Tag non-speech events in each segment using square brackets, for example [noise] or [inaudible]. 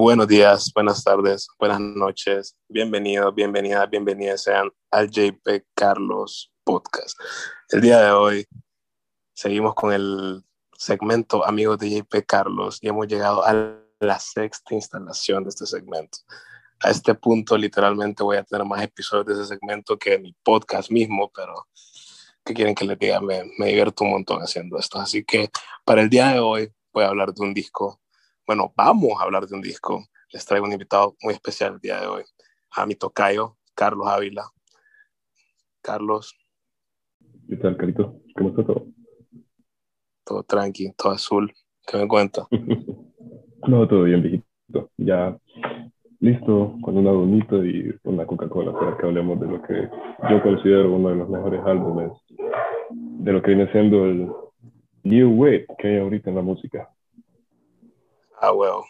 Buenos días, buenas tardes, buenas noches. Bienvenidos, bienvenidas, bienvenidas sean al JP Carlos Podcast. El día de hoy seguimos con el segmento Amigos de JP Carlos y hemos llegado a la sexta instalación de este segmento. A este punto, literalmente, voy a tener más episodios de ese segmento que mi podcast mismo, pero ¿qué quieren que les diga? Me, me divierto un montón haciendo esto. Así que para el día de hoy voy a hablar de un disco. Bueno, vamos a hablar de un disco. Les traigo un invitado muy especial el día de hoy, a mi tocayo, Carlos Ávila. Carlos. ¿Qué tal, Carito? ¿Cómo está todo? Todo tranqui, todo azul. ¿Qué me cuenta? [laughs] no, todo bien, viejito. Ya listo con una donita y una Coca-Cola para que hablemos de lo que yo considero uno de los mejores álbumes de lo que viene siendo el New Wave que hay ahorita en la música. Ah, well.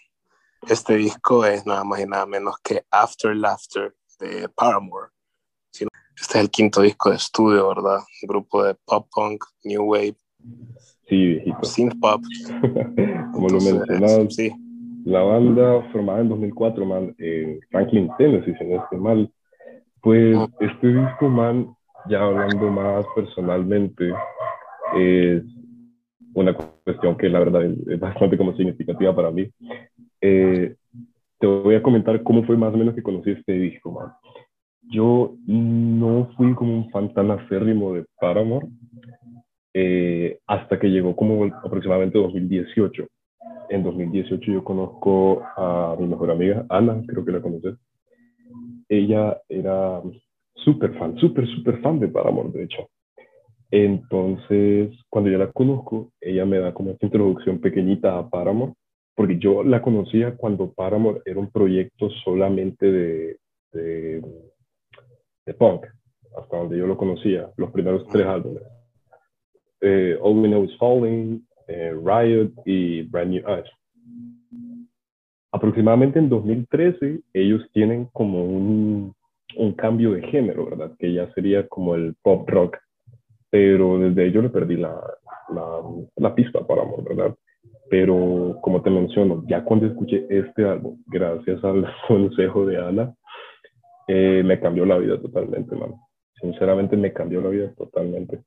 Este disco es nada más y nada menos que After Laughter de Paramore. Este es el quinto disco de estudio, ¿verdad? Un grupo de pop punk, new wave. Sí, viejito. Synth pop. [laughs] Como lo mencionabas. Sí la banda formada en 2004, man, en Franklin, Tennessee, si no estoy mal. Pues este disco, man, ya hablando más personalmente, es una cuestión que la verdad es, bastante como significativa para mí. Eh, te voy a comentar cómo fue más o menos que conocí este disco, man. Yo no fui como un fan tan acérrimo de Paramore eh, hasta que llegó como aproximadamente 2018 en 2018 yo conozco a mi mejor amiga, Ana, creo que la conoces. Ella era súper fan, súper, súper fan de Paramore, de hecho. Entonces, cuando yo la conozco, ella me da como esta introducción pequeñita a Paramore, porque yo la conocía cuando Paramore era un proyecto solamente de, de, de punk, hasta donde yo lo conocía, los primeros tres álbumes. Eh, All We Know Is Falling, eh, Riot y Brand New Eyes. Aproximadamente en 2013 ellos tienen como un, un cambio de género, ¿verdad? Que ya sería como el pop rock, pero desde ello le perdí la, la, pista para amor, ¿verdad? Pero como te menciono, ya cuando escuché este álbum, gracias al [laughs] consejo de Ana, eh, me cambió la vida totalmente, man. Sinceramente me cambió la vida totalmente.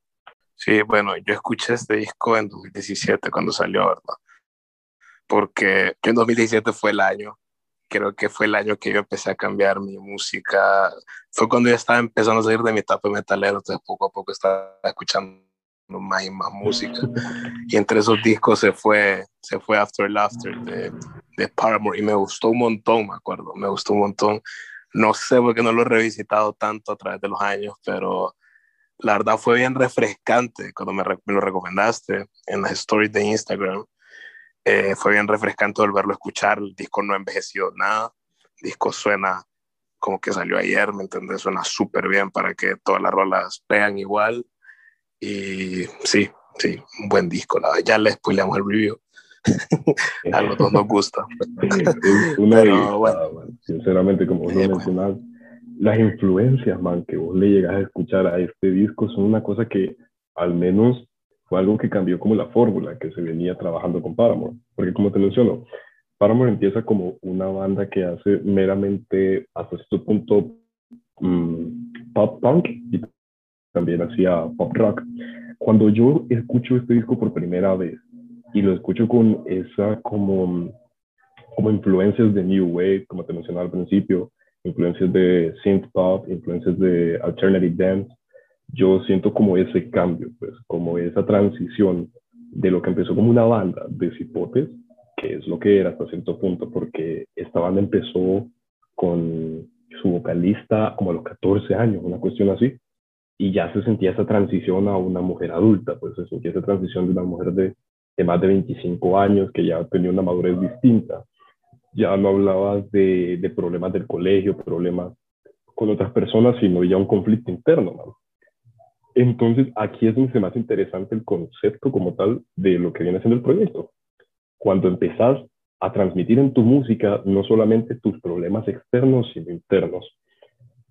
Sí, bueno, yo escuché este disco en 2017 cuando salió, ¿verdad? Porque en 2017 fue el año, creo que fue el año que yo empecé a cambiar mi música. Fue cuando yo estaba empezando a salir de mi etapa metalero, entonces poco a poco estaba escuchando más y más música. [laughs] Y entre esos discos se fue, se fue After Laughter de, de Paramore y me gustó un montón, me acuerdo, me gustó un montón. No sé por qué no lo he revisitado tanto a través de los años, pero la verdad fue bien refrescante cuando me, lo recomendaste en las stories de Instagram. Eh, fue bien refrescante volverlo a escuchar. El disco no ha envejecido nada. El disco suena como que salió ayer, ¿me entiendes? Suena súper bien para que todas las rolas pegan igual. Y sí, sí, un buen disco. La Ya le spoileamos el review. a los dos nos gusta. [laughs] Pero, bueno. Sinceramente, como vos lo las influencias, man, que vos le llegas a escuchar a este disco son una cosa que al menos fue algo que cambió como la fórmula que se venía trabajando con Paramore. Porque como te menciono, Paramore empieza como una banda que hace meramente hasta cierto punto mm, pop punk y también hacía pop rock. Cuando yo escucho este disco por primera vez y lo escucho con esa como, como influencias de New Wave, como te mencionaba al principio, influencias de synth pop, influencias de alternative dance, yo siento como ese cambio, pues, como esa transición de lo que empezó como una banda de cipotes, que es lo que era hasta cierto punto, porque esta banda empezó con su vocalista como a los 14 años, una cuestión así, y ya se sentía esa transición a una mujer adulta, pues se sentía esa transición de una mujer de, de más de 25 años que ya tenía una madurez distinta, ya no hablabas de, de, problemas del colegio, problemas con otras personas, sino ya un conflicto interno. Entonces, aquí es donde se me hace interesante el concepto como tal de lo que viene siendo el proyecto. Cuando empezás a transmitir en tu música no solamente tus problemas externos, sino internos.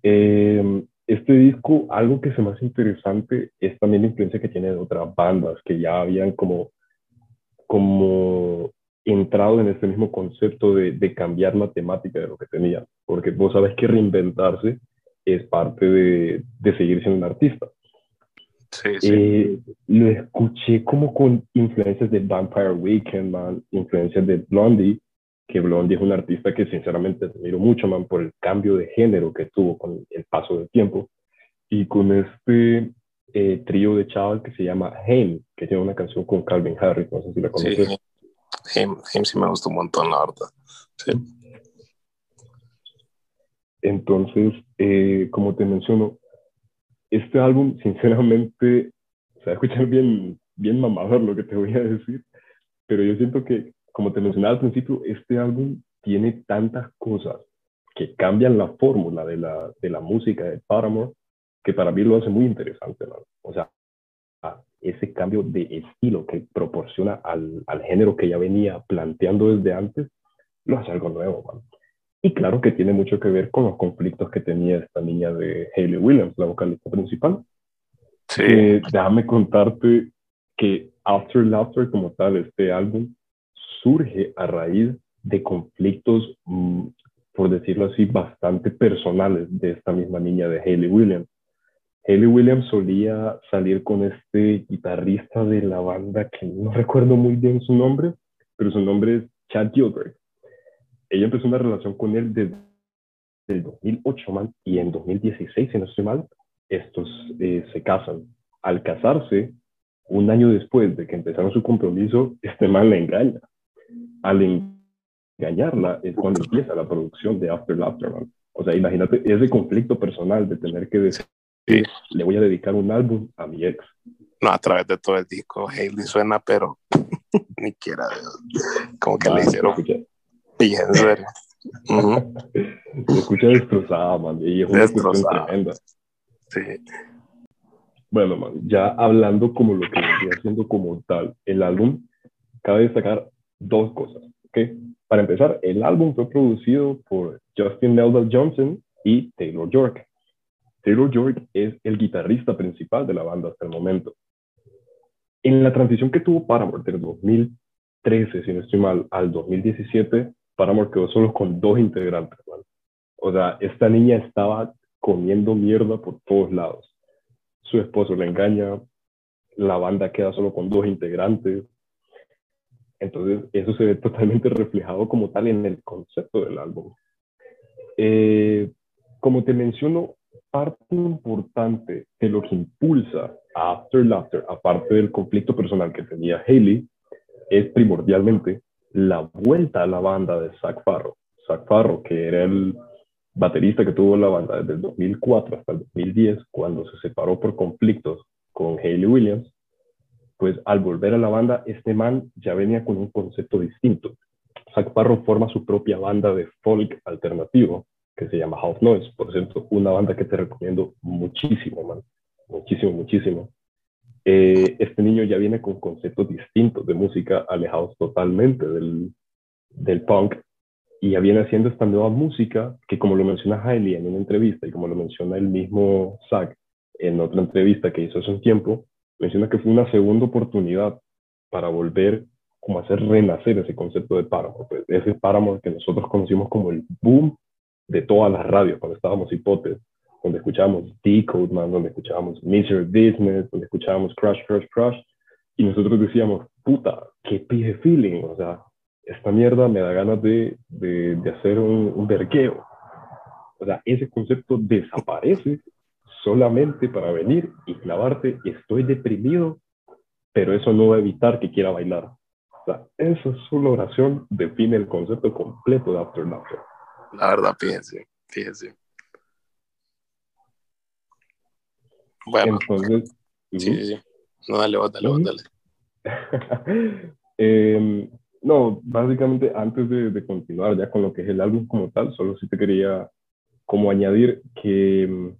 Eh, este disco, algo que se me hace interesante es también la influencia que tiene de otras bandas que ya habían como, como entrado en este mismo concepto de, de cambiar matemática de lo que tenía, porque vos sabes que reinventarse es parte de, de seguir siendo un artista. Sí, sí. Eh, lo escuché como con influencias de Vampire Weekend, man, influencias de Blondie, que Blondie es un artista que sinceramente admiro mucho, man, por el cambio de género que tuvo con el paso del tiempo. Y con este eh, trío de chavos que se llama Haim, que tiene una canción con Calvin Harris, no sé si la conoces. Sí, Haim, Haim sí me gusta un montón, la verdad. Sí. Entonces, eh, como te menciono, este álbum, sinceramente, se va a [laughs] escuchar bien, bien mamador lo que te voy a decir, pero yo siento que, como te mencionaba al principio, este álbum tiene tantas cosas que cambian la fórmula de la, de la música de Paramore, que para mí lo hace muy interesante, ¿no? O sea, ese cambio de estilo que proporciona al, al, género que ya venía planteando desde antes, lo hace algo nuevo, man. Y claro que tiene mucho que ver con los conflictos que tenía esta niña de Hayley Williams, la vocalista principal. Sí. Eh, déjame contarte que After Laughter como tal, este álbum, surge a raíz de conflictos, mmm, por decirlo así, bastante personales de esta misma niña de Hayley Williams. Hayley Williams solía salir con este guitarrista de la banda que no recuerdo muy bien su nombre, pero su nombre es Chad Gilbert ella empezó una relación con él desde el 2008, man, y en 2016, si no estoy mal, estos eh, se casan. Al casarse, un año después de que empezaron su compromiso, este man la engaña. Al engañarla es cuando empieza la producción de After Laughter, man. O sea, imagínate ese conflicto personal de tener que decir, sí. le voy a dedicar un álbum a mi ex. No, a través de todo el disco, Hailey suena, pero [laughs] ni quiera, como que ah, le hicieron Sí, en serio. Uh -huh. Escucha destrozada, man. Y es una destrozada. tremenda. Sí. Bueno, man, ya hablando como lo que estoy haciendo como tal, el álbum, cabe destacar dos cosas. ¿okay? Para empezar, el álbum fue producido por Justin Meldal Johnson y Taylor York. Taylor York es el guitarrista principal de la banda hasta el momento. En la transición que tuvo Paramore del 2013, si no estoy mal, al 2017, Paramore quedó solo con dos integrantes. O sea, esta niña estaba comiendo mierda por todos lados. Su esposo le engaña, la banda queda solo con dos integrantes. Entonces, eso se ve totalmente reflejado como tal en el concepto del álbum. Eh, como te menciono, parte importante de lo que impulsa a After Laughter, aparte del conflicto personal que tenía Haley, es primordialmente la vuelta a la banda de Zach Farro. Zach Farro, que era el baterista que tuvo la banda desde el 2004 hasta el 2010, cuando se separó por conflictos con Hayley Williams, pues al volver a la banda, este man ya venía con un concepto distinto. Zach Farro forma su propia banda de folk alternativo, que se llama House Noise, por cierto, una banda que te recomiendo muchísimo, man. Muchísimo, muchísimo. Eh, este niño ya viene con conceptos distintos de música, alejados totalmente del, del punk, y ya viene haciendo esta nueva música que, como lo menciona Hailey en una entrevista, y como lo menciona el mismo Zach en otra entrevista que hizo hace un tiempo, menciona que fue una segunda oportunidad para volver como hacer renacer ese concepto de páramo, pues, ese páramo que nosotros conocimos como el boom de todas las radios cuando estábamos hipotes, donde escuchábamos Decode, man, donde escuchábamos Misery Business, donde escuchábamos Crush, Crush, Crush, y nosotros decíamos, puta, qué pide feeling, o sea, esta mierda me da ganas de, de, de hacer un, un. O sea, ese concepto desaparece solamente para venir y clavarte, estoy deprimido, pero eso no va a evitar que quiera bailar. O sea, esa sola oración define el concepto completo de After Laughter. La verdad, fíjense, fíjense. Bueno, Entonces, sí, sí, sí. No, dale, dale, eh, [laughs] no, básicamente antes de, de, continuar ya con lo que es el álbum como tal, solo sí te quería como añadir que,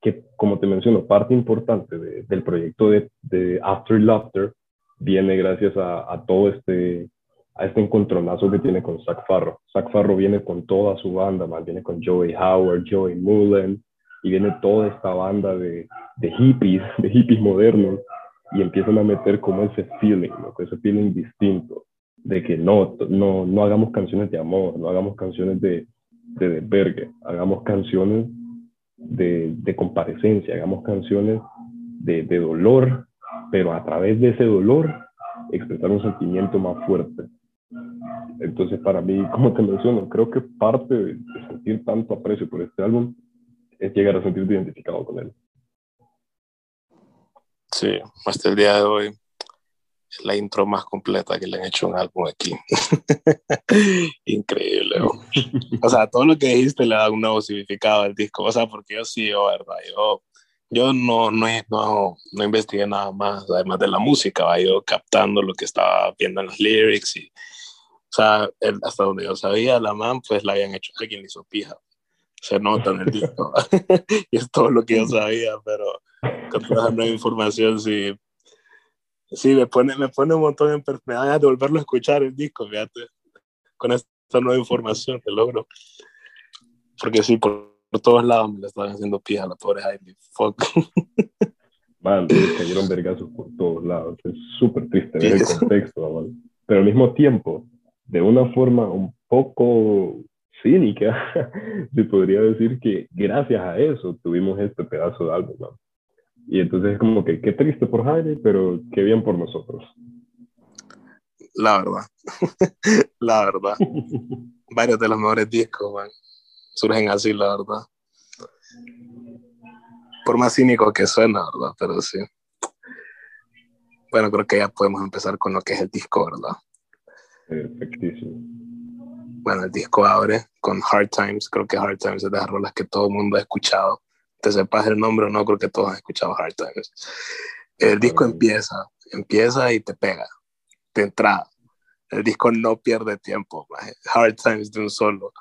que como te menciono, parte importante de, del proyecto de, de, After Laughter viene gracias a, a, todo este, a este encontronazo que tiene con Zach Farro. Zach Farro viene con toda su banda, man, viene con Joey Howard, Joey Mullen, y viene toda esta banda de, de hippies, [laughs] de hippies modernos, y empiezan a meter como ese feeling, ¿no? ese feeling distinto. de que no, no, no hagamos canciones de amor, no hagamos canciones de, de desvergue, hagamos canciones de, de comparecencia, hagamos canciones de, de dolor, pero a través de ese dolor expresar un sentimiento más fuerte. Entonces, para mí, [laughs] como te menciono, creo que parte de, sentir tanto aprecio por este álbum es llegar a sentirte identificado con él. Sí, hasta el día de hoy es la intro más completa que le han hecho un álbum aquí. [laughs] Increíble. o sea, todo lo que dijiste le da un nuevo significado al disco. O sea, porque yo sí, yo, ¿verdad? Yo, yo no, no, no, no investigué nada más, además de la música, ¿va? yo captando lo que estaba viendo en los lyrics y o sea, hasta donde yo sabía, la man, pues la habían hecho, alguien le hizo pija. Se nota en el disco. [laughs] [laughs] y es todo lo que yo sabía, pero con toda esa nueva información, sí, sí me, pone, me pone un montón de... Me de volverlo a escuchar el disco, fíjate. Con esta nueva información, te logro. Porque sí, por, todos lados me la estaban haciendo pija la pobre Heidi. Fuck. [laughs] Man, cayeron vergazos por todos lados. Es súper triste ver el contexto, man. Pero al mismo tiempo, de una forma un poco cínica, [laughs] se podría decir que gracias a eso tuvimos este pedazo de álbum. Y entonces es como que qué triste por Jaime, pero qué bien por nosotros. La verdad, [laughs] la verdad. [laughs] Varios de los mejores discos man, surgen así, la verdad. Por más cínico que suena, ¿verdad? Pero sí. Bueno, creo que ya podemos empezar con lo que es el disco, ¿verdad? Perfectísimo. Bueno, el disco abre con Hard Times. Creo que Hard Times es de las rolas que todo el mundo ha escuchado. Te sepas el nombre o no, creo que todos han escuchado Hard Times. El disco empieza, empieza y te pega, de entrada. El disco no pierde tiempo. Hard Times de un solo.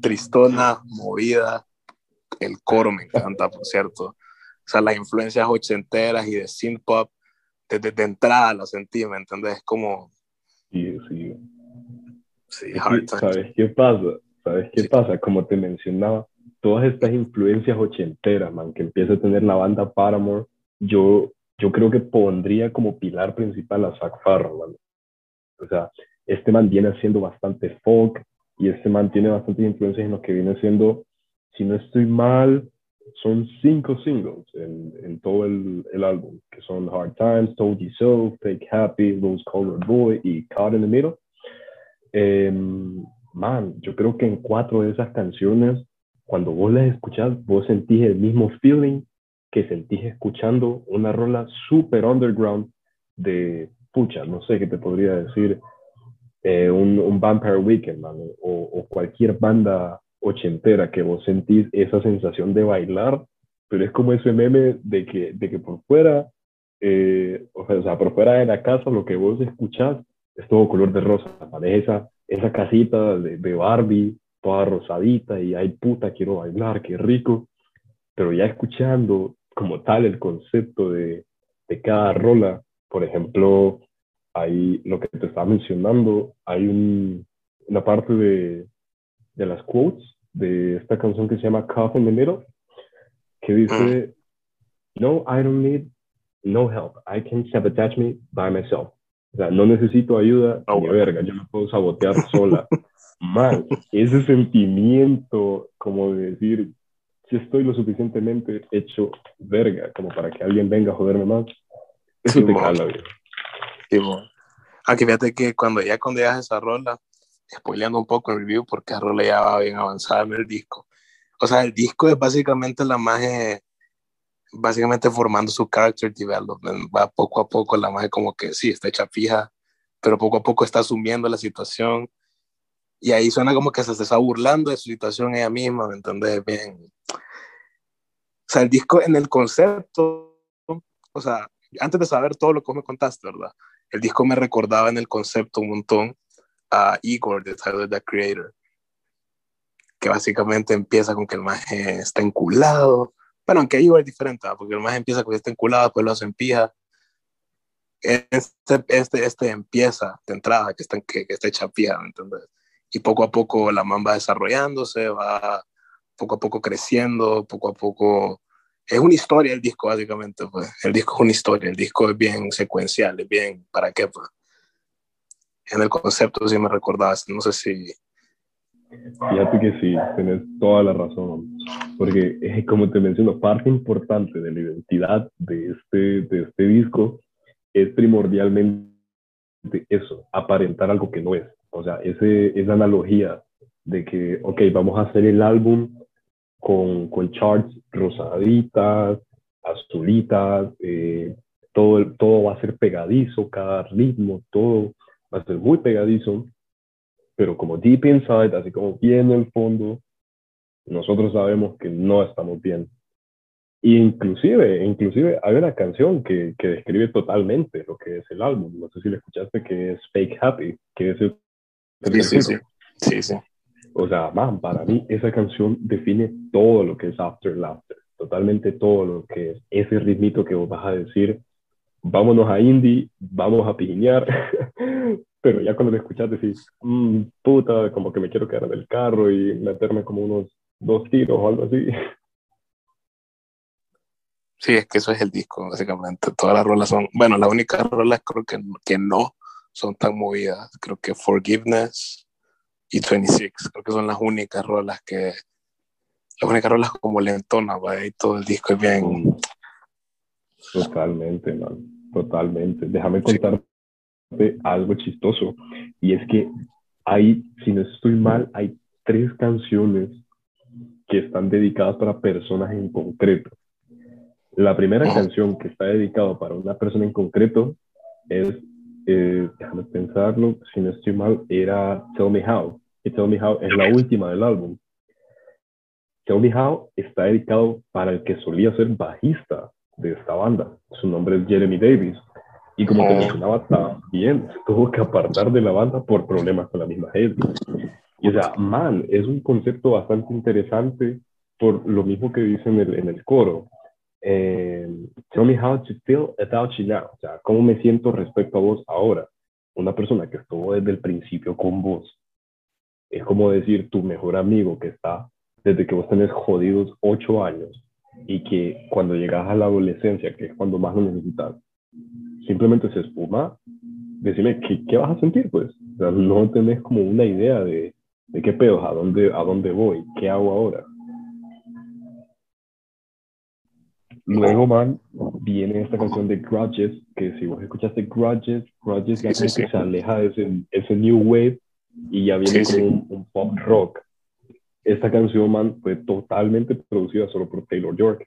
Tristona, movida. El coro me encanta, por cierto. O sea, las influencias ochenteras y de synth pop, desde de entrada lo sentí, ¿me entiendes? Es como Sí, sí. Sí ¿Sabes qué pasa? ¿Sabes qué pasa? Como te mencionaba, todas estas influencias ochenteras, man, que empieza a tener la banda Paramore, yo, yo creo que pondría como pilar principal a Zach Farro, man. O sea, este man viene haciendo bastante folk y este man tiene bastantes influencias en lo que viene siendo, si no estoy mal, son cinco singles en, en todo el, el, álbum, que son Hard Times, Told You So, Fake Happy, Rose Colored Boy y Caught in the Middle. Em, man, yo creo que en cuatro de esas canciones, cuando vos las escuchás, vos sentís el mismo feeling que sentís escuchando una rola super underground de, pucha, no sé qué te podría decir, eh, un, Vampire Weekend, man, o, o cualquier banda ochentera, que vos sentís esa sensación de bailar, pero es como ese meme de que, de que por fuera, eh, o sea, por fuera de la casa lo que vos escuchás es todo color de rosa, Esa, esa casita de, de Barbie, toda rosadita, y ay puta, quiero bailar, qué rico, pero ya escuchando como tal el concepto de, de cada rola, por ejemplo, hay lo que te estaba mencionando, hay un, una parte de, de las quotes de esta canción que se llama Cough in the Middle, que dice, no, I don't need no help, I can sabotage me by myself. O sea, no necesito ayuda oh, ni verga, yo me puedo sabotear sola. [laughs] Man, ese sentimiento como de decir, si estoy lo suficientemente hecho verga como para que alguien venga a joderme más, eso te cala, sí, Aquí fíjate que cuando ya cuando ya esa rola, spoileando un poco el review porque Rola ya va bien avanzada en el disco. O sea, el disco es básicamente la magia, básicamente formando su character development. Va poco a poco la magia como que sí, está hecha fija, pero poco a poco está asumiendo la situación. Y ahí suena como que se está burlando de su situación ella misma, ¿me entendés? Bien. O sea, el disco en el concepto, o sea, antes de saber todo lo que me contaste, ¿verdad? El disco me recordaba en el concepto un montón a Igor de Tyler, the Creator, que básicamente empieza con que el maje está enculado. Bueno, aunque Igor es diferente, porque el maje empieza con está enculado, después lo hace en pija. Este, este, este empieza de entrada, que está, que, que está hecha pija, ¿me entiendes? Y poco a poco la man va desarrollándose, va poco a poco creciendo, poco a poco es una historia el disco, básicamente. Pues. El disco es una historia, el disco es bien secuencial, es bien, ¿para qué? Pues? en el concepto sí me recordabas, no sé si... Fíjate que sí, tienes toda la razón, porque eh, como te menciono, parte importante de la identidad de este, de este disco es primordialmente eso, aparentar algo que no es. O sea, ese, esa analogía de que, ok, vamos a hacer el álbum con, con charts rosaditas, azulitas, eh, todo, todo va a ser pegadizo, cada ritmo, todo va a ser muy pegadizo, pero como deep inside, así como bien en el fondo, nosotros sabemos que no estamos bien. Y inclusive, inclusive hay una canción que, que, describe totalmente lo que es el álbum. No sé si le escuchaste, que es Fake Happy, que es el... Sí, sí, sí, sí, sí. O sea, man, para mí esa canción define todo lo que es After Laughter. Totalmente todo lo que es ese ritmito que vos vas a decir, vámonos a indie, vamos a pijinear. [laughs] Pero ya cuando lo escuchas decís, mmm, puta, como que me quiero quedar en el carro y meterme como unos dos tiros o algo así. Sí, es que eso es el disco, básicamente. Todas las rolas son, bueno, las únicas rolas creo que, que no son tan movidas. Creo que Forgiveness y 26, creo que son las únicas rolas que, las únicas rolas como lentonas, ¿va? y todo el disco es bien. Totalmente, man, totalmente. Déjame contarte algo chistoso, y es que hay, si no estoy mal, hay tres canciones que están dedicadas para personas en concreto. La primera canción que está dedicada para una persona en concreto es, eh, déjame pensarlo, si no estoy mal, era Tell Me How. Y Tell Me How es la última del álbum. Tell Me How está dedicado para el que solía ser bajista de esta banda. Su nombre es Jeremy Davis. Y como te mencionaba, también se tuvo que apartar de la banda por problemas con la misma gente. Y o sea, man, es un concepto bastante interesante por lo mismo que dice en el, en el coro eh, tell me how to feel about you now. O sea, ¿cómo me siento respecto a vos ahora? Una persona que estuvo desde el principio con vos. Es como decir tu mejor amigo que está desde que vos tenés jodidos ocho años y que cuando llegas a la adolescencia, que es cuando más lo necesitas, simplemente se espuma. Decime, ¿qué, qué vas a sentir? Pues o sea, no tenés como una idea de, de qué pedo, a dónde, a dónde voy, qué hago ahora. Luego, man, viene esta canción de Grudges, que si vos escuchaste Grudges, Grudges ya se aleja de ese, ese, new wave y ya viene como un, pop rock. Esta canción, man, fue totalmente producida solo por Taylor York,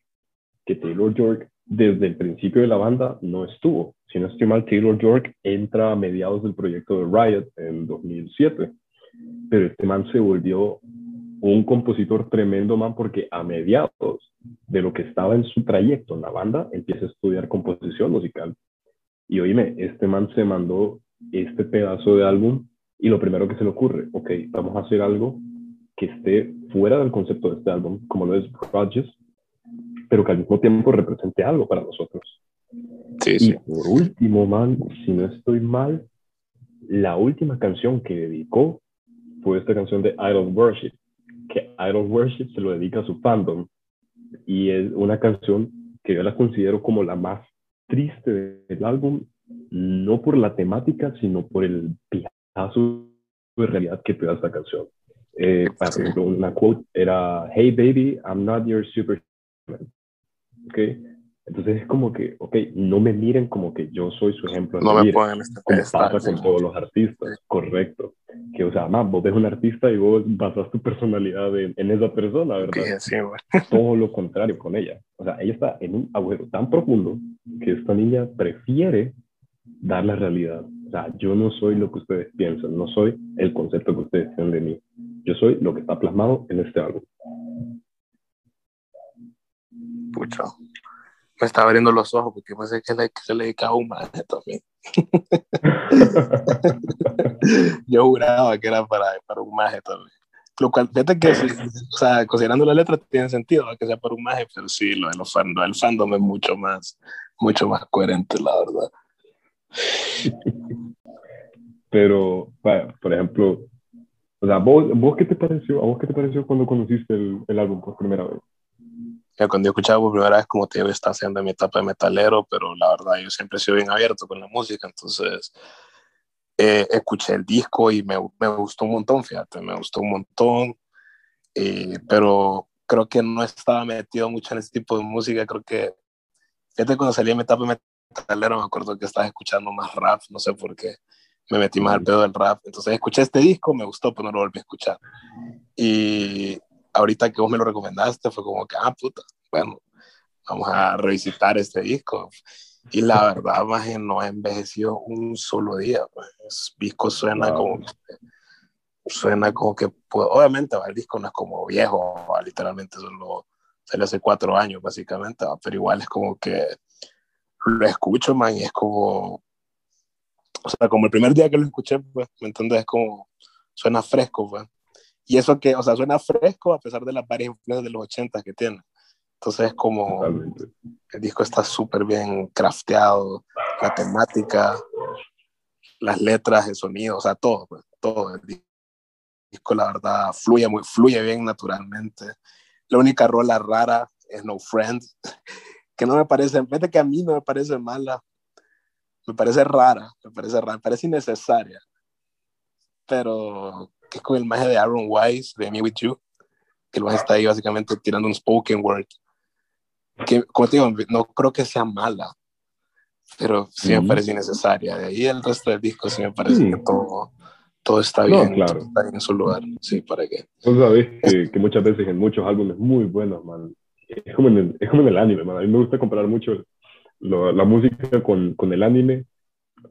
que Taylor York desde el principio de la banda no estuvo. Si no estoy mal, Taylor York entra a mediados del proyecto de Riot en 2007, pero este man se volvió un compositor tremendo, man, porque a mediados de lo que estaba en su trayecto en la banda, empieza a estudiar composición musical. Y oíme, este man se mandó este pedazo de álbum y lo primero que se le ocurre, ok, vamos a hacer algo que esté fuera del concepto de este álbum, como lo es Projects, pero que al mismo tiempo represente algo para nosotros. Sí, y por último, man, si no estoy mal, la última canción que dedicó fue esta canción de Idol Worship, que Idol Worship se lo dedica a su fandom, y es una canción que yo la considero como la más triste del álbum, no por la temática, sino por el pijazo de realidad que te da esta canción. Eh, por ejemplo, una quote era, Hey baby, I'm not your superman. Okay? Entonces es como que, ok, no me miren como que yo soy su ejemplo. No me pongan este Como pasa con todos los artistas, correcto. Que, o sea, más, vos ves un artista y vos basas tu personalidad en, en esa persona, ¿verdad? Sí, sí, [laughs] Todo lo contrario con ella. O sea, ella está en un agujero tan profundo que esta niña prefiere dar la realidad. O sea, yo no soy lo que ustedes piensan, no soy el concepto que ustedes tienen de mí. Yo soy lo que está plasmado en este álbum. Pucha, me estaba abriendo los ojos porque pensé que le, se le dedicaba un maje también. [laughs] Yo juraba que era para, para un maje también. Lo cual, fíjate que, o sea, considerando la letra, tiene sentido que sea para un maje, pero sí, lo, de los fandom, el fandom es mucho más, mucho más coherente, la verdad. [laughs] Pero, por ejemplo, o sea, ¿vos, ¿vos qué te pareció? ¿A vos qué te pareció cuando conociste el, el álbum por primera vez? Cuando yo escuchaba por primera vez, como te digo, está haciendo mi etapa de metalero, pero la verdad yo siempre he sido bien abierto con la música, entonces eh, escuché el disco y me, me, gustó un montón, fíjate, me gustó un montón, eh, pero creo que no estaba metido mucho en ese tipo de música, creo que, fíjate, cuando salí en mi etapa metalero me acuerdo que estaba escuchando más rap, no sé por qué, me metí más al pedo del rap, entonces escuché este disco, me gustó, pero no lo volví a escuchar. Y ahorita que vos me lo recomendaste fue como que, ah, puta, bueno, vamos a revisitar este disco. Y la [laughs] verdad, más no ha envejecido un solo día. Pues. El disco suena como suena como que, pues, obviamente, el disco no es como viejo, literalmente solo salió hace cuatro años, básicamente, pero igual es como que lo escucho, man, y es como, o sea, como el primer día que lo escuché, pues, ¿me entiendes? Es como, suena fresco, pues. Y eso que, o sea, suena fresco a pesar de las varias influencias de los 80 que tiene. Entonces, como el disco está súper bien crafteado, la temática, las letras, el sonido, o sea, todo, pues, todo. El disco, la verdad, fluye, muy, fluye bien naturalmente. La única rola rara es No Friend, [laughs] que no me parece, vete que a mí no me parece mala, me parece rara, me parece rara, me parece innecesaria. Pero que es con el maje de Aaron Wise, de Me With You, que lo está ahí básicamente tirando un spoken word que, como te digo, no creo que sea mala, pero sí me parece innecesaria. De ahí el resto del disco sí me parece que todo, todo está bien, claro. está en su lugar. Sí, ¿para qué? Tú sabes que, que, muchas veces en muchos álbumes muy buenos, man, es como en el, es como en el anime, man. A mí me gusta comparar mucho lo, la música con, con, el anime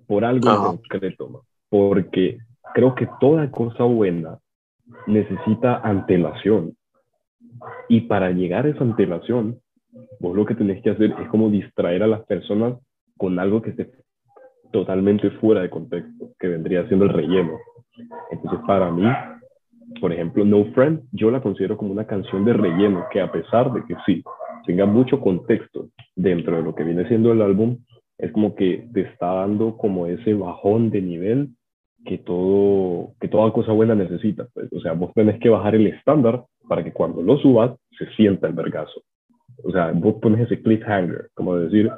por algo en concreto, man. Porque creo que toda cosa buena necesita antelación. Y para llegar a esa antelación, vos lo que tenés que hacer es como distraer a las personas con algo que esté totalmente fuera de contexto, que vendría siendo el relleno. Entonces, para mí, por ejemplo, No Friend, yo la considero como una canción de relleno, que a pesar de que sí, tenga mucho contexto dentro de lo que viene siendo el álbum, es como que te está dando como ese bajón de nivel que todo que toda cosa buena necesita. Pues. O sea, vos tenés que bajar el estándar para que cuando lo subas se sienta el vergazo. O sea, vos pones ese cliffhanger, como decir,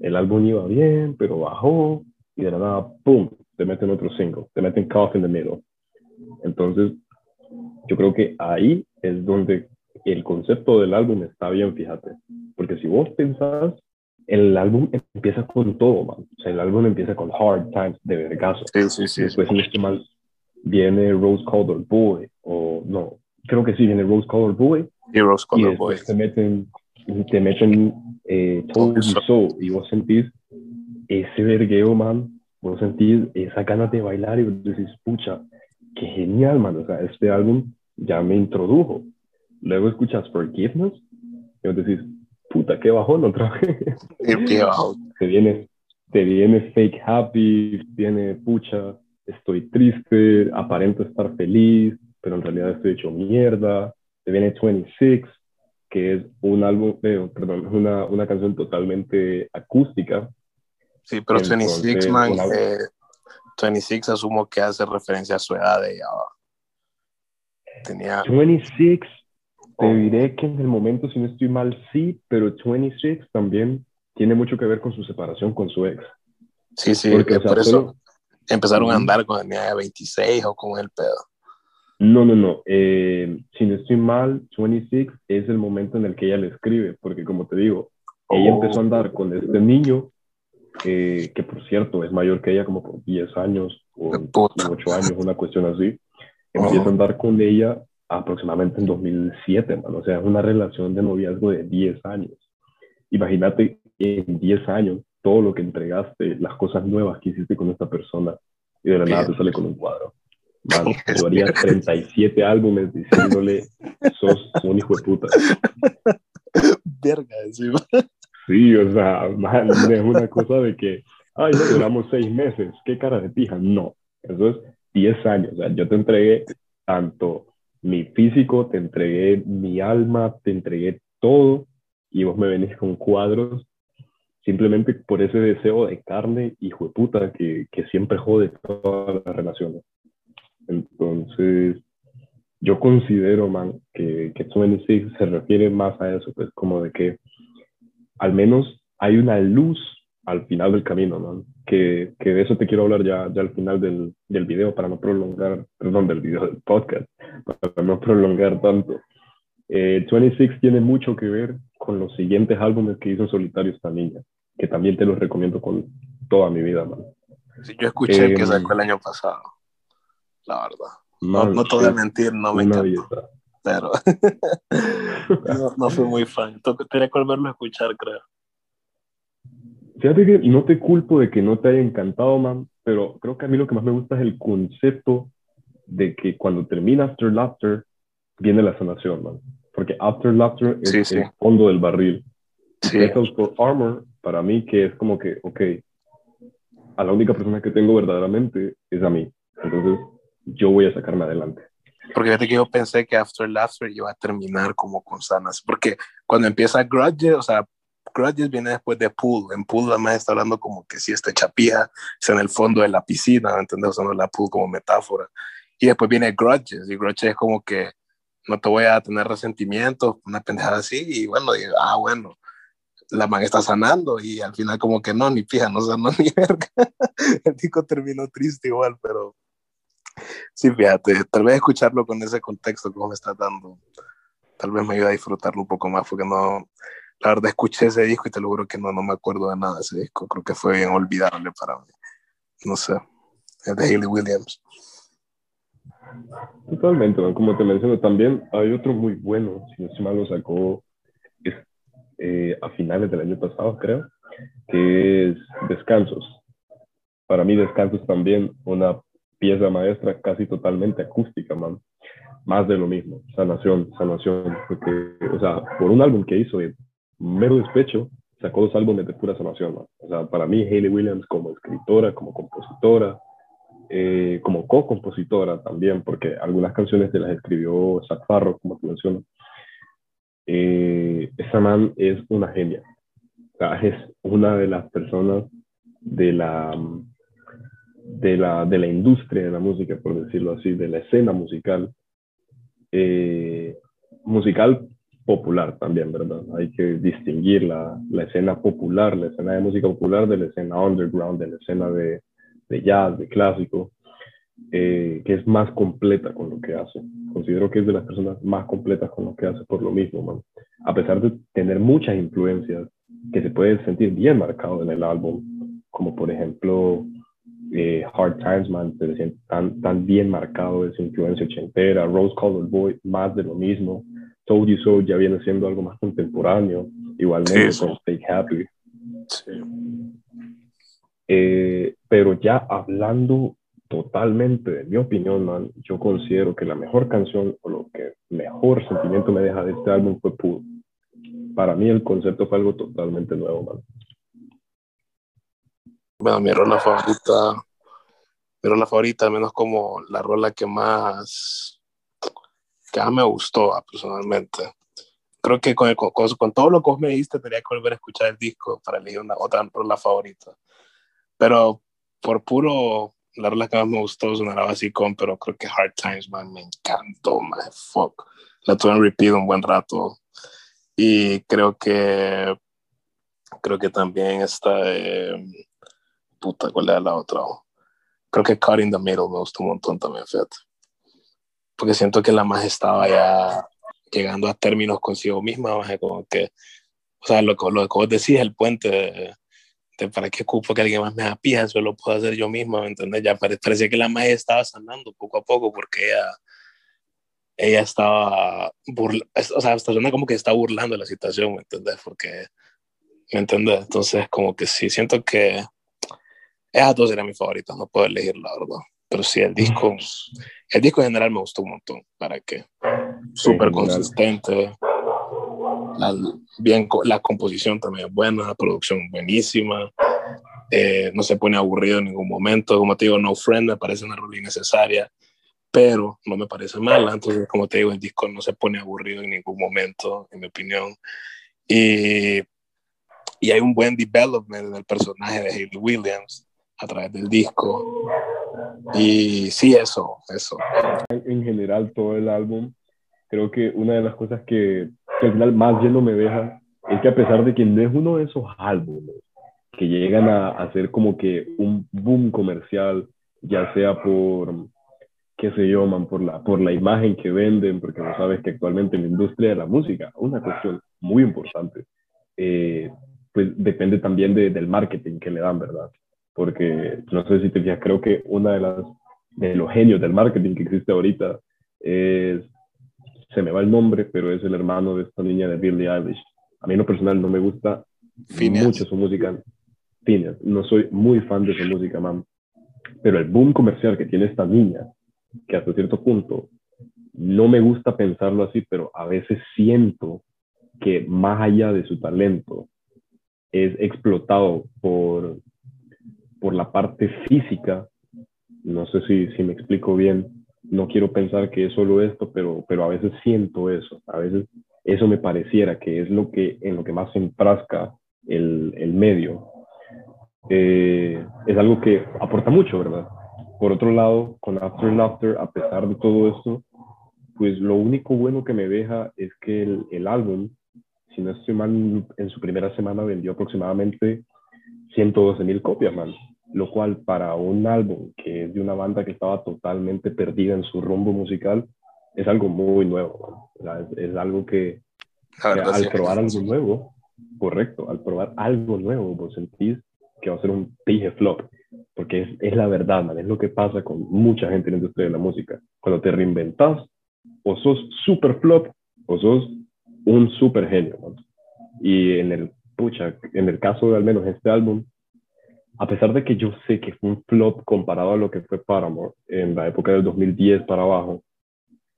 el álbum iba bien, pero bajó, y de la nada, ¡pum!, te meten otro single, te meten Cough in the Middle. Entonces, yo creo que ahí es donde el concepto del álbum está bien, fíjate. Porque si vos pensás, el álbum empieza con todo, man. O sea, el álbum empieza con Hard Times de vergazo. Sí, sí, sí. Después, en este mal, viene Rose Colored Boy, o no, creo que sí, viene Rose Colored Boy. Y Rose Colored Boy. te meten te meten eh, todo el y vos sentís ese vergueo, man, vos sentís esa ganas de bailar y vos decís, pucha, qué genial, man, o sea, este álbum ya me introdujo. Luego escuchas Forgiveness y vos decís, puta, qué bajón otra vez. Qué bajón. Te viene, te viene Fake Happy, viene, pucha, estoy triste, aparento estar feliz, pero en realidad estoy hecho mierda. Te viene 26, que es un álbum, eh, perdón, una, una canción totalmente acústica. Sí, pero 26, man, 26 eh, asumo que hace referencia a su edad de ella. Tenía... 26, te diré que en el momento, si no estoy mal, sí, pero 26 también tiene mucho que ver con su separación con su ex. Sí, sí, porque por eso empezaron a andar con el de 26 o con el pedo. No, no, no. Eh, si no estoy mal, 26 es el momento en el que ella le escribe, porque como te digo, ella empezó a andar con este niño, eh, que por cierto es mayor que ella como por 10 años o 8 años, una cuestión así. Empieza a andar con ella aproximadamente en 2007, man. O sea, es una relación de noviazgo de 10 años. Imagínate en 10 años todo lo que entregaste, las cosas nuevas que hiciste con esta persona y de la nada te sale con un cuadro. Man, yo haría 37 álbumes diciéndole, sos un hijo de puta. Verga, encima. Sí, o sea, man, es una cosa de que, ay, no, duramos seis meses, qué cara de pija. No, eso es 10 años. O sea, yo te entregué tanto mi físico, te entregué mi alma, te entregué todo, y vos me venís con cuadros simplemente por ese deseo de carne, hijo de puta, que, que siempre jode todas las relaciones. Entonces, yo considero, man, que, que 26 se refiere más a eso, pues como de que al menos hay una luz al final del camino, ¿no? Que, que, de eso te quiero hablar ya, ya al final del, del video para no prolongar, perdón, del video del podcast, para no prolongar tanto. Eh, 26 tiene mucho que ver con los siguientes álbumes que hizo en solitario esta niña, que también te los recomiendo con toda mi vida, man. Sí, yo escuché eh, que sacó el año pasado, la verdad. no, no te voy a mentir, no me encantó. Pero [laughs] no, no, fui muy fan. Tenía que volverlo a escuchar, creo. Fíjate que no te culpo de que no te haya encantado, man, pero creo que a mí lo que más me gusta es el concepto de que cuando termina After Laughter viene la sanación, man. Porque After Laughter es el fondo del barril. Sí. for Armor, para mí, que es como que, ok, a la única persona que tengo verdaderamente es a mí. Entonces, yo voy a sacarme adelante. Porque fíjate que yo pensé que After Laughter iba a terminar como con sanas. Porque cuando empieza Grudge, o sea, Grudges viene después de Pool. En Pool además está hablando como que si está chapía, está en el fondo de la piscina, ¿entendés? Usando la Pool como metáfora. Y después viene Grudges, y Grudges es como que no te voy a tener resentimiento, una pendejada así, y bueno, ah, bueno, la man está sanando, y al final como que no, ni fija, no sanó [laughs] ni verga. el disco terminó triste igual, pero sí, fíjate, tal vez escucharlo con ese contexto como me está dando, tal vez me ayuda a disfrutarlo un poco más, porque no, la verdad escuché ese disco y te lo juro que no, no me acuerdo de nada de ese disco. Creo que fue bien olvidable para mí. No sé. Es de Hayley Williams. Totalmente, como te menciono, también hay otro muy bueno, si no se mal lo sacó eh, a finales del año pasado, creo, que es Descansos. Para mí Descansos también una pieza maestra casi totalmente acústica, man. Más de lo mismo, sanación, sanación, porque, o sea, por un álbum que hizo mero despecho, sacó dos álbumes de pura sanación. O sea, para mí, Hayley Williams como escritora, como compositora, eh, como co-compositora también, porque algunas canciones de las escribió Zach Farro, como te menciono. Eh, esa man es una genia. O sea, es una de las personas de la, de la, de la industria de la música, por decirlo así, de la escena musical. Eh, musical popular también, ¿verdad? Hay que distinguir la, la, escena popular, la escena de música popular de la escena underground, de la escena de, de jazz, de clásico, eh, que es más completa con lo que hace. Considero que es de las personas más completas con lo que hace por lo mismo, man. A pesar de tener muchas influencias que se puede sentir bien marcado en el álbum, como por ejemplo eh, Hard Times, man, se tan, tan bien marcado esa influencia ochentera, Rose Colored Boy, más de lo mismo, Told You So ya viene siendo algo más contemporáneo, igualmente con Stay Happy. Eh, pero ya hablando totalmente de mi opinión, man, yo considero que la mejor canción o lo que mejor sentimiento me deja de este álbum fue Pool. Para mí el concepto fue algo totalmente nuevo, man. Bueno, mi rola favorita, mi rola favorita, menos como la rola que más que me gustó ah, personalmente. Creo que con, con, con, todo lo que vos me diste, tenía que volver a escuchar el disco para elegir una otra rola favorita. Pero por puro, la rola que más me gustó es una con pero creo que Hard Times, man, me encantó, man, fuck. La tuve en repeat un buen rato. Y creo que, creo que también está, puta, ¿cuál era la otra? Creo que Cutting the Middle me gustó un montón también, fíjate porque siento que la más estaba ya llegando a términos consigo misma, más como que, o sea, lo, lo que vos decís, el puente de, para qué ocupo que alguien más me apía, eso lo puedo hacer yo misma, ¿me entiendes? Ya parecía que la más estaba sanando poco a poco porque ella, ella estaba, burla, o sea, esta como que está burlando la situación, ¿me entiendes? Porque, ¿me entiendes? Entonces, como que sí, siento que esas dos eran mis favoritas, no puedo elegir la verdad. Pero sí, el disco, el disco en general me gustó un montón. ¿Para qué? Súper consistente. La, bien, la composición también es buena, la producción buenísima. Eh, no se pone aburrido en ningún momento. Como te digo, No Friend me parece una rola innecesaria, pero no me parece mala. Entonces, como te digo, el disco no se pone aburrido en ningún momento, en mi opinión. Y, y hay un buen development del personaje de Hayley Williams a través del disco. Y sí, eso, eso. En general, todo el álbum, creo que una de las cosas que, al final más lleno me deja es que a pesar de que no es uno de esos álbumes que llegan a hacer como que un boom comercial, ya sea por, qué sé yo, man, por la, por la imagen que venden, porque no sabes que actualmente en la industria de la música, una cuestión muy importante, eh, pues depende también de, del marketing que le dan, ¿verdad? Porque no sé si te fijas, creo que una de las de los genios del marketing que existe ahorita es, se me va el nombre, pero es el hermano de esta niña de Billie Eilish. A mí en lo personal no me gusta mucho su música. Phineas, no soy muy fan de su música, man. Pero el boom comercial que tiene esta niña, que hasta cierto punto no me gusta pensarlo así, pero a veces siento que más allá de su talento, es explotado por la parte física. No sé si, si me explico bien. No quiero pensar que es solo esto, pero, pero a veces siento eso. A veces eso me pareciera que es lo que, en lo que más se enfrasca el, el medio. Eh, es algo que aporta mucho, ¿verdad? Por otro lado, con After Laughter, a pesar de todo esto, pues lo único bueno que me deja es que el, el álbum si no estoy mal, en su primera semana vendió aproximadamente 112 mil copias, man. Lo cual para un álbum que es de una banda que estaba totalmente perdida en su rumbo musical, es algo muy nuevo. es, algo que, al probar algo nuevo, correcto, al probar algo nuevo, vos sentís que va a ser un pije flop. Porque es, es la verdad, man. Es lo que pasa con mucha gente en la industria de la música. Cuando te reinventas, o sos super flop, o sos un super genio. Y en el, pucha, en el caso de al menos este álbum, a pesar de que yo sé que fue un flop comparado a lo que fue Paramore en la época del 2010 para abajo,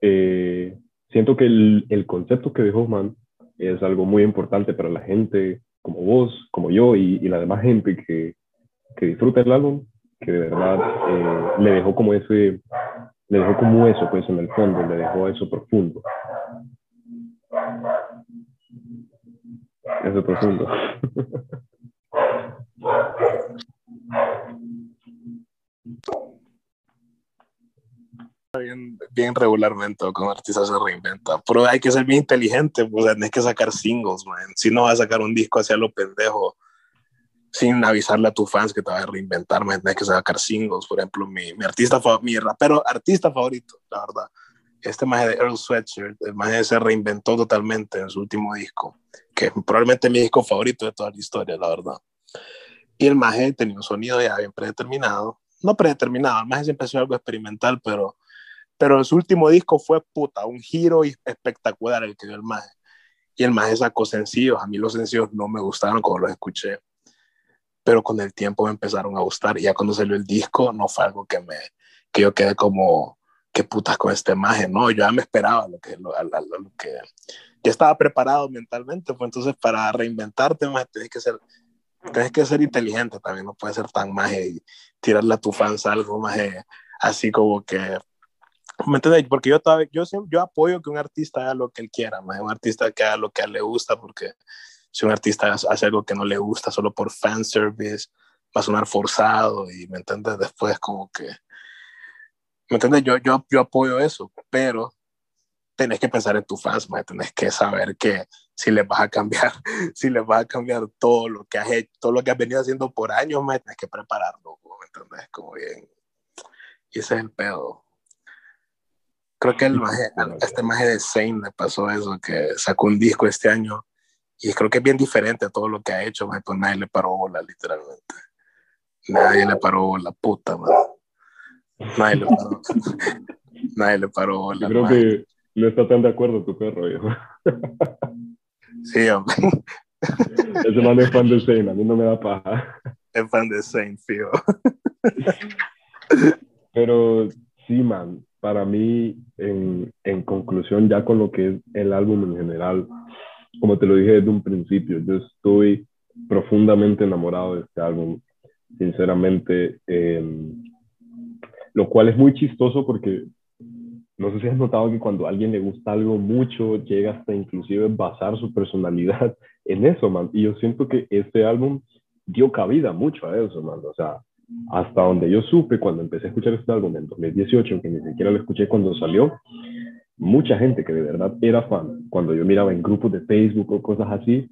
eh, siento que el, concepto que dejó Man es algo muy importante para la gente como vos, como yo y, la demás gente que, que disfruta el álbum, que de verdad eh, le dejó como ese, le dejó como eso, pues en el fondo, le dejó eso profundo. Es profundo. [laughs] Bien, regularmente como artista se reinventa, pero hay que ser bien inteligente, pues tenés que sacar singles, man. Si no vas a sacar un disco hacia lo pendejo, sin avisarle a tus fans que te vas a reinventar, man, tenés que sacar singles. Por ejemplo, mi, mi artista, mi rapero, artista favorito, la verdad, este maje de Earl Sweatshirt, el maje se reinventó totalmente en su último disco, que es probablemente mi disco favorito de toda la historia, la verdad. Y el maje tenía un sonido ya bien predeterminado, no predeterminado, el maje siempre ha sido algo experimental, pero, pero su último disco fue puta, un giro espectacular el que dio el maje. Y el maje sacó sencillos, a mí los sencillos no me gustaron cuando los escuché, pero con el tiempo me empezaron a gustar y ya cuando salió el disco no fue algo que me que yo quedé como qué putas con esta imagen, no, yo ya me esperaba lo que, lo, que ya estaba preparado mentalmente, pues entonces para reinventarte, más tienes que ser, tienes que ser inteligente también, no puedes ser tan más y tirarle a tu fans algo más así como que, ¿me entiendes? Porque yo, yo, yo apoyo que un artista haga lo que él quiera, más un artista que haga lo que a él le gusta, porque si un artista hace algo que no le gusta solo por fan service, va a sonar forzado y, ¿me entiendes? Después como que ¿Me entiendes? Yo, yo, yo apoyo eso, pero tenés que pensar en tu fans, ¿me? tenés que saber que si les vas a cambiar, [laughs] si les vas a cambiar todo lo que has hecho, todo lo que has venido haciendo por años, ¿me? tenés que prepararlo, ¿me entiendes? Como bien. Y ese es el pedo. Creo que el maje, este maje de Zane le pasó eso, que sacó un disco este año y creo que es bien diferente a todo lo que ha hecho, pues nadie le paró bola, literalmente. Nadie le paró bola, puta, man. Nadie le paró. [laughs] Nadie le paró. Yo creo que no está tan de acuerdo tu perro, hijo. Sí, hombre. [laughs] Ese man es fan de Zane, a mí no me da paja. Es fan de Zane, tío. Pero sí, man, para mí, en, en, conclusión, ya con lo que es el álbum en general, como te lo dije desde un principio, yo estoy profundamente enamorado de este álbum. Sinceramente, eh, lo cual es muy chistoso porque no sé si has notado que cuando a alguien le gusta algo mucho, llega hasta inclusive basar su personalidad [laughs] en eso, man. Y yo siento que este álbum dio cabida mucho a eso, man. O sea, hasta donde yo supe cuando empecé a escuchar este álbum en 2018, que ni siquiera lo escuché cuando salió, mucha gente que de verdad era fan, cuando yo miraba en grupos de Facebook o cosas así,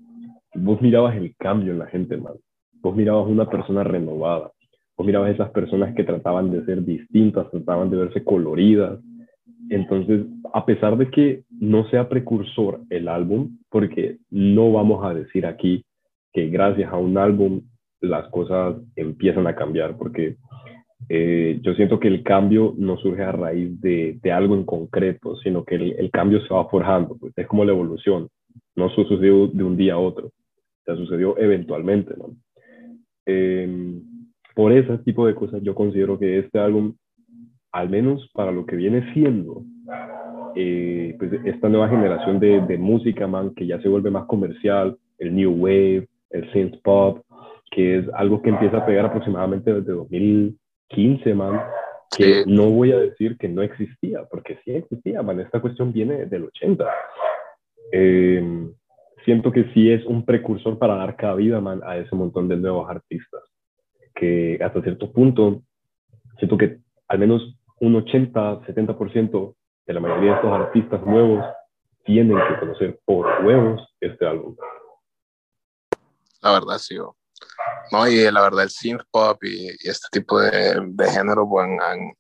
vos mirabas el cambio en la gente, man. vos mirabas una persona renovada, vos mirabas esas personas que trataban de ser distintas, trataban de verse coloridas. Entonces, a pesar de que no sea precursor el álbum, porque no vamos a decir aquí que gracias a un álbum las cosas empiezan a cambiar, porque eh, yo siento que el cambio no surge a raíz de, de algo en concreto, sino que el, el, cambio se va forjando, pues es como la evolución, no sucedió de un día a otro, ya sucedió eventualmente. ¿no? Eh, por ese tipo de cosas yo considero que este álbum, al menos para lo que viene siendo, eh, pues esta nueva generación de, de, música, man, que ya se vuelve más comercial, el new wave, el synth pop, que es algo que empieza a pegar aproximadamente desde 2015, man, que no voy a decir que no existía, porque sí existía, man, esta cuestión viene del 80. Eh, siento que sí es un precursor para dar cabida, man, a ese montón de nuevos artistas, que hasta cierto punto, siento que al menos un 80, 70% de la mayoría de estos artistas nuevos tienen que conocer por huevos este álbum. La verdad, sí. No, y la verdad, el synth pop y, este tipo de, de género pues, han,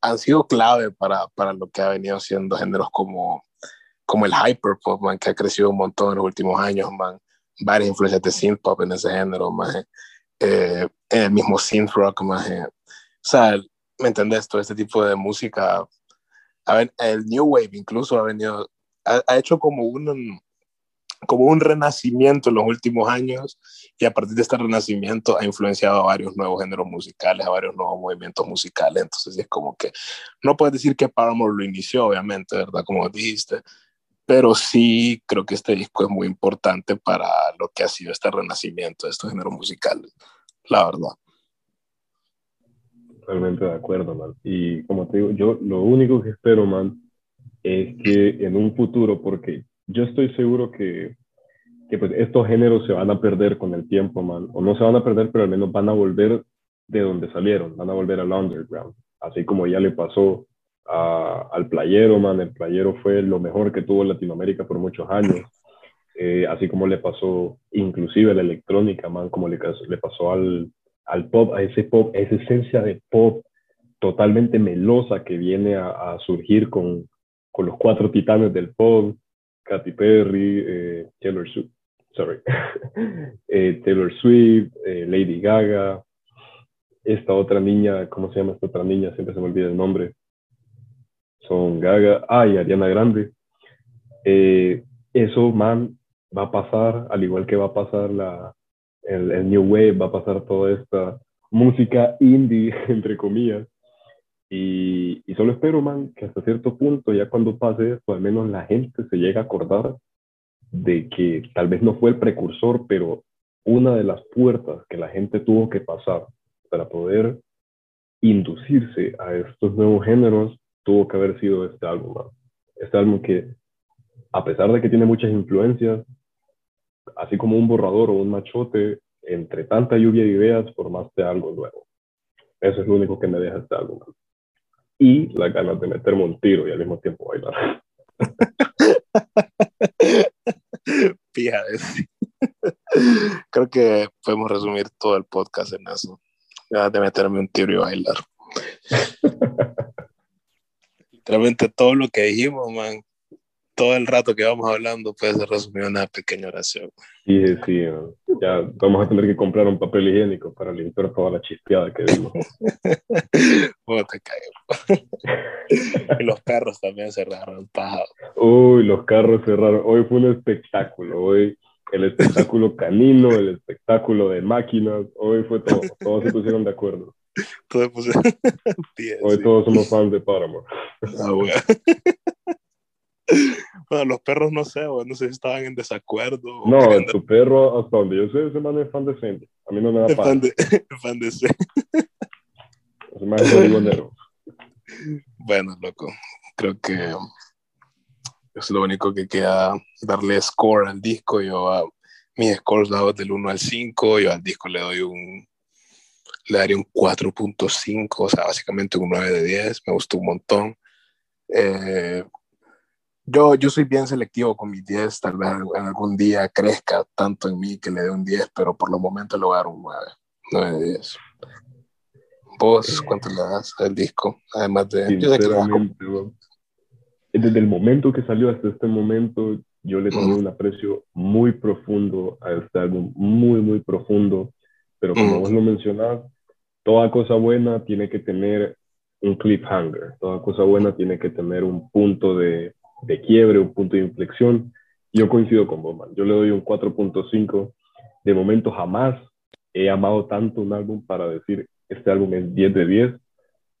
han, sido clave para, para, lo que ha venido siendo géneros como, como el hyperpop, man, que ha crecido un montón en los últimos años, man. Varias influencias de synth pop en ese género, man. Eh, el mismo synth rock, man. O sea, ¿me entendés? Todo este tipo de música. A ver, el New Wave incluso ha venido, ha, ha hecho como un, como un renacimiento en los últimos años y a partir de este renacimiento ha influenciado a varios nuevos géneros musicales, a varios nuevos movimientos musicales. Entonces es como que no puedes decir que Paramore lo inició, obviamente, ¿verdad? Como dijiste, pero sí creo que este disco es muy importante para lo que ha sido este renacimiento de estos géneros musicales, la verdad. Totalmente de acuerdo, man. Y como te digo, yo lo único que espero, man, es que en un futuro, porque yo estoy seguro que, que pues estos géneros se van a perder con el tiempo, man. O no se van a perder, pero al menos van a volver de donde salieron, van a volver al underground. Así como ya le pasó a, al playero, man. El playero fue lo mejor que tuvo Latinoamérica por muchos años. Eh, así como le pasó inclusive a la electrónica, man, como le, le pasó al, al pop, a ese pop, a esa esencia de pop totalmente melosa que viene a, a surgir con, con los cuatro titanes del pop, Katy Perry, eh, Taylor Swift, sorry, [laughs] eh, Taylor Swift, eh, Lady Gaga, esta otra niña, ¿cómo se llama esta otra niña? Siempre se me olvida el nombre. Son Gaga, ah, y Ariana Grande. eso, man, va a pasar, al igual que va a pasar la, el, el New Wave, va a pasar toda esta música indie, [laughs] entre comillas, y, solo espero, man, que hasta cierto punto, ya cuando pase esto, al menos la gente se llegue a acordar de que tal vez no fue el precursor, pero una de las puertas que la gente tuvo que pasar para poder inducirse a estos nuevos géneros tuvo que haber sido este álbum. Man. Este álbum que, a pesar de que tiene muchas influencias, así como un borrador o un machote, entre tanta lluvia de ideas, formaste algo nuevo. Eso es lo único que me deja este álbum. Man y las ganas de meterme un tiro y al mismo tiempo bailar. [laughs] Fíjate. [laughs] Creo que podemos resumir todo el podcast en eso. Ganas de meterme un tiro y bailar. [laughs] Literalmente todo lo que dijimos, man, todo el rato que vamos hablando puede ser resumido en una pequeña oración. Sí, sí, ya vamos a tener que comprar un papel higiénico para limpiar toda la chispeada que vimos. [laughs] ¿Cómo te caigo? [laughs] y los carros también cerraron, paja. Uy, los carros cerraron. Hoy fue un espectáculo. Hoy el espectáculo [laughs] canino, el espectáculo de máquinas. Hoy fue todo. Todos se pusieron de acuerdo. Todos Hoy todos somos fans de Paramore. Ah, bueno. Bueno, los perros no sé, no sé si estaban en desacuerdo. No, tu perro, hasta donde yo sé, ese man es fan de Fendi. A mí no me da pan. [laughs] Fan de, [laughs] fan de Ese man es Bueno, loco, creo que es lo único que queda darle score al disco. Yo a mis scores dados del 1 al 5, yo al disco le doy un le daría un 4.5, o sea, básicamente un 9 de 10, me gustó un montón. Eh, yo, yo soy bien selectivo con mis 10, tal vez en algún día crezca tanto en mí que le dé un 10, pero por los momentos le voy a dar un 9, 9 de 10. ¿Vos cuánto le das al disco? Además de... desde el momento que salió hasta este momento, yo le tengo un aprecio muy profundo a este álbum, muy, muy profundo, pero como vos lo mencionás, toda cosa buena tiene que tener un cliffhanger, toda cosa buena tiene que tener un punto de, de quiebre, un punto de inflexión. Yo coincido con vos, Yo le doy un 4.5. De momento jamás he amado tanto un álbum para decir este álbum es 10 de 10,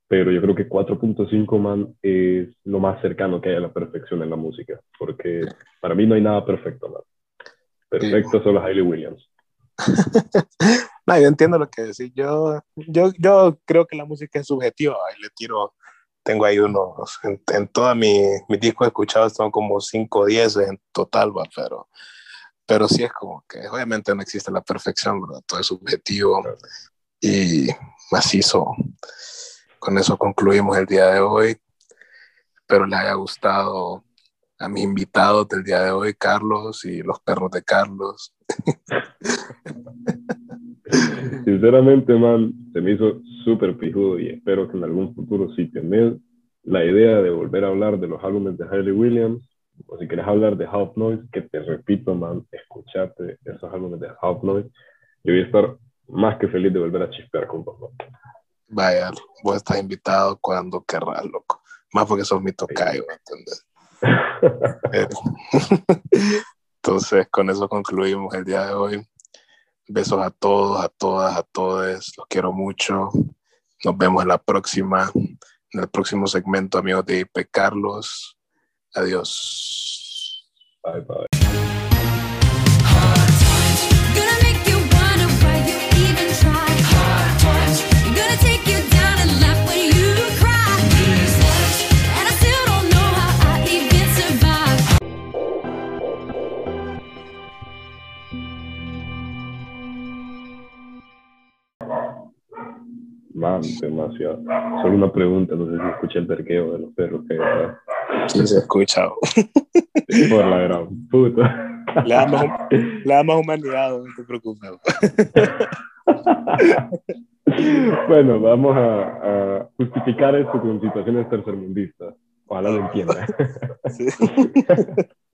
pero yo creo que 4.5 man es lo más cercano que hay a la perfección en la música, porque para mí no hay nada perfecto, man. Perfecto solo Hayley Williams. [laughs] no, yo entiendo lo que decís. Yo, yo, yo creo que la música es subjetiva y le tiro tengo ahí unos, en, en toda mi, mi disco escuchado son como 5 o 10 en total, ¿va? pero pero sí es como que obviamente no existe la perfección, ¿verdad? Todo es subjetivo y macizo. Con eso concluimos el día de hoy. Espero les haya gustado a mis invitados del día de hoy, Carlos y los perros de Carlos. [laughs] Sinceramente, man, se me hizo súper pijudo y espero que en algún futuro, si tenés la idea de volver a hablar de los álbumes de Harley Williams, o si quieres hablar de Half Noise, que te repito, man, escuchate esos álbumes de Half Noise, yo voy a estar más que feliz de volver a chispear con vos. Vaya, vos estás invitado cuando querrás, loco. Más porque sos mi tocayo, ¿entendés? Eh, [laughs] entonces, con eso concluimos el día de hoy. Besos a todos, a todas, a todos. Los quiero mucho. Nos vemos en la próxima, en el próximo segmento, amigos de IP Carlos. Adiós. Bye, bye. Man, demasiado. Solo una pregunta, no sé si escuché el perqueo de los perros que Sí, se escucha. [laughs] Por la gran puta. Le da más, humanidad, no te preocupes. [laughs] bueno, vamos a, justificar esto con situaciones tercermundistas. Ojalá lo entienda. Sí. [laughs]